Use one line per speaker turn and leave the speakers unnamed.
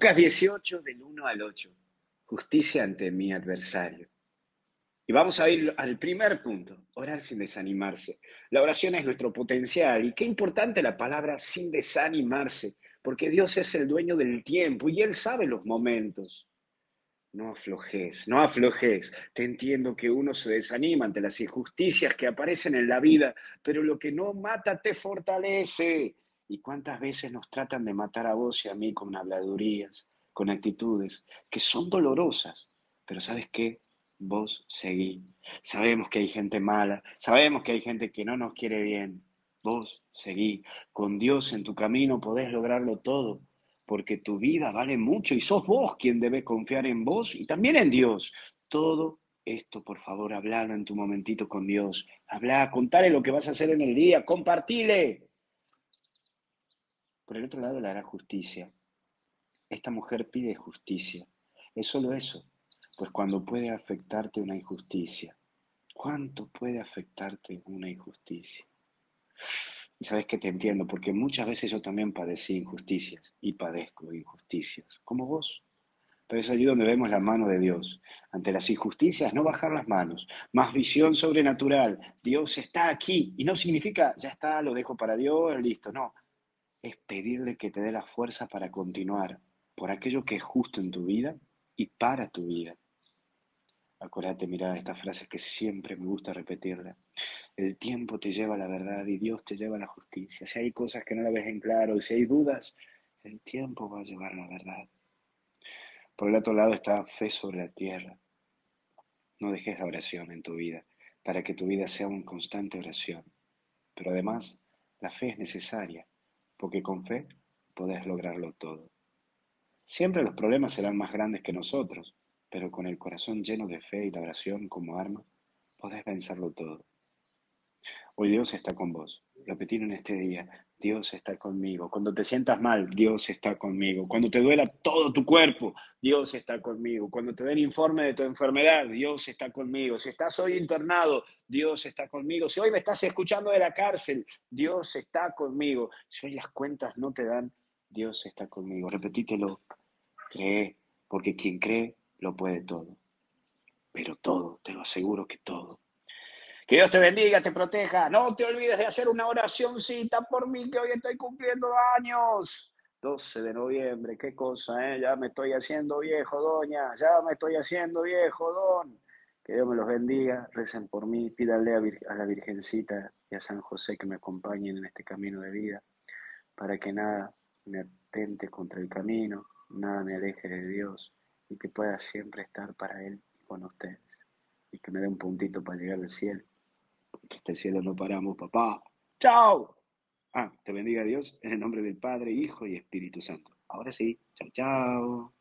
Lucas 18, del 1 al 8. Justicia ante mi adversario. Y vamos a ir al primer punto, orar sin desanimarse. La oración es nuestro potencial y qué importante la palabra sin desanimarse, porque Dios es el dueño del tiempo y Él sabe los momentos. No aflojes, no aflojes. Te entiendo que uno se desanima ante las injusticias que aparecen en la vida, pero lo que no mata te fortalece. ¿Y cuántas veces nos tratan de matar a vos y a mí con habladurías, con actitudes que son dolorosas? Pero ¿sabes qué? Vos seguí. Sabemos que hay gente mala, sabemos que hay gente que no nos quiere bien. Vos seguí. Con Dios en tu camino podés lograrlo todo, porque tu vida vale mucho y sos vos quien debe confiar en vos y también en Dios. Todo esto, por favor, hablalo en tu momentito con Dios. Habla, contale lo que vas a hacer en el día, compartile. Por el otro lado, le hará justicia. Esta mujer pide justicia. Es solo eso. Pues cuando puede afectarte una injusticia, ¿cuánto puede afectarte una injusticia? Y sabes que te entiendo, porque muchas veces yo también padecí injusticias y padezco injusticias, como vos. Pero es allí donde vemos la mano de Dios. Ante las injusticias, no bajar las manos, más visión sobrenatural. Dios está aquí y no significa, ya está, lo dejo para Dios, listo. No, es pedirle que te dé la fuerza para continuar por aquello que es justo en tu vida y para tu vida. Acuérdate, mira esta frase que siempre me gusta repetirla. El tiempo te lleva la verdad y Dios te lleva la justicia. Si hay cosas que no la ves en claro, si hay dudas, el tiempo va a llevar la verdad. Por el otro lado está fe sobre la tierra. No dejes la oración en tu vida para que tu vida sea una constante oración. Pero además, la fe es necesaria porque con fe podés lograrlo todo. Siempre los problemas serán más grandes que nosotros, pero con el corazón lleno de fe y la oración como arma, podés vencerlo todo. Hoy Dios está con vos. Repetir en este día, Dios está conmigo. Cuando te sientas mal, Dios está conmigo. Cuando te duela todo tu cuerpo, Dios está conmigo. Cuando te den informe de tu enfermedad, Dios está conmigo. Si estás hoy internado, Dios está conmigo. Si hoy me estás escuchando de la cárcel, Dios está conmigo. Si hoy las cuentas no te dan, Dios está conmigo. Repetítelo. Cree, porque quien cree lo puede todo. Pero todo, te lo aseguro que todo. Que Dios te bendiga, te proteja. No te olvides de hacer una oracióncita por mí, que hoy estoy cumpliendo años. 12 de noviembre, qué cosa, ¿eh? Ya me estoy haciendo viejo, doña. Ya me estoy haciendo viejo, don. Que Dios me los bendiga. Recen por mí. Pídanle a, a la Virgencita y a San José que me acompañen en este camino de vida. Para que nada me atente contra el camino, nada me aleje de Dios y que pueda siempre estar para Él y con ustedes. Y que me dé un puntito para llegar al cielo que este cielo no paramos, papá. ¡Chao! Ah, te bendiga Dios en el nombre del Padre, Hijo y Espíritu Santo. Ahora sí, chao, chao.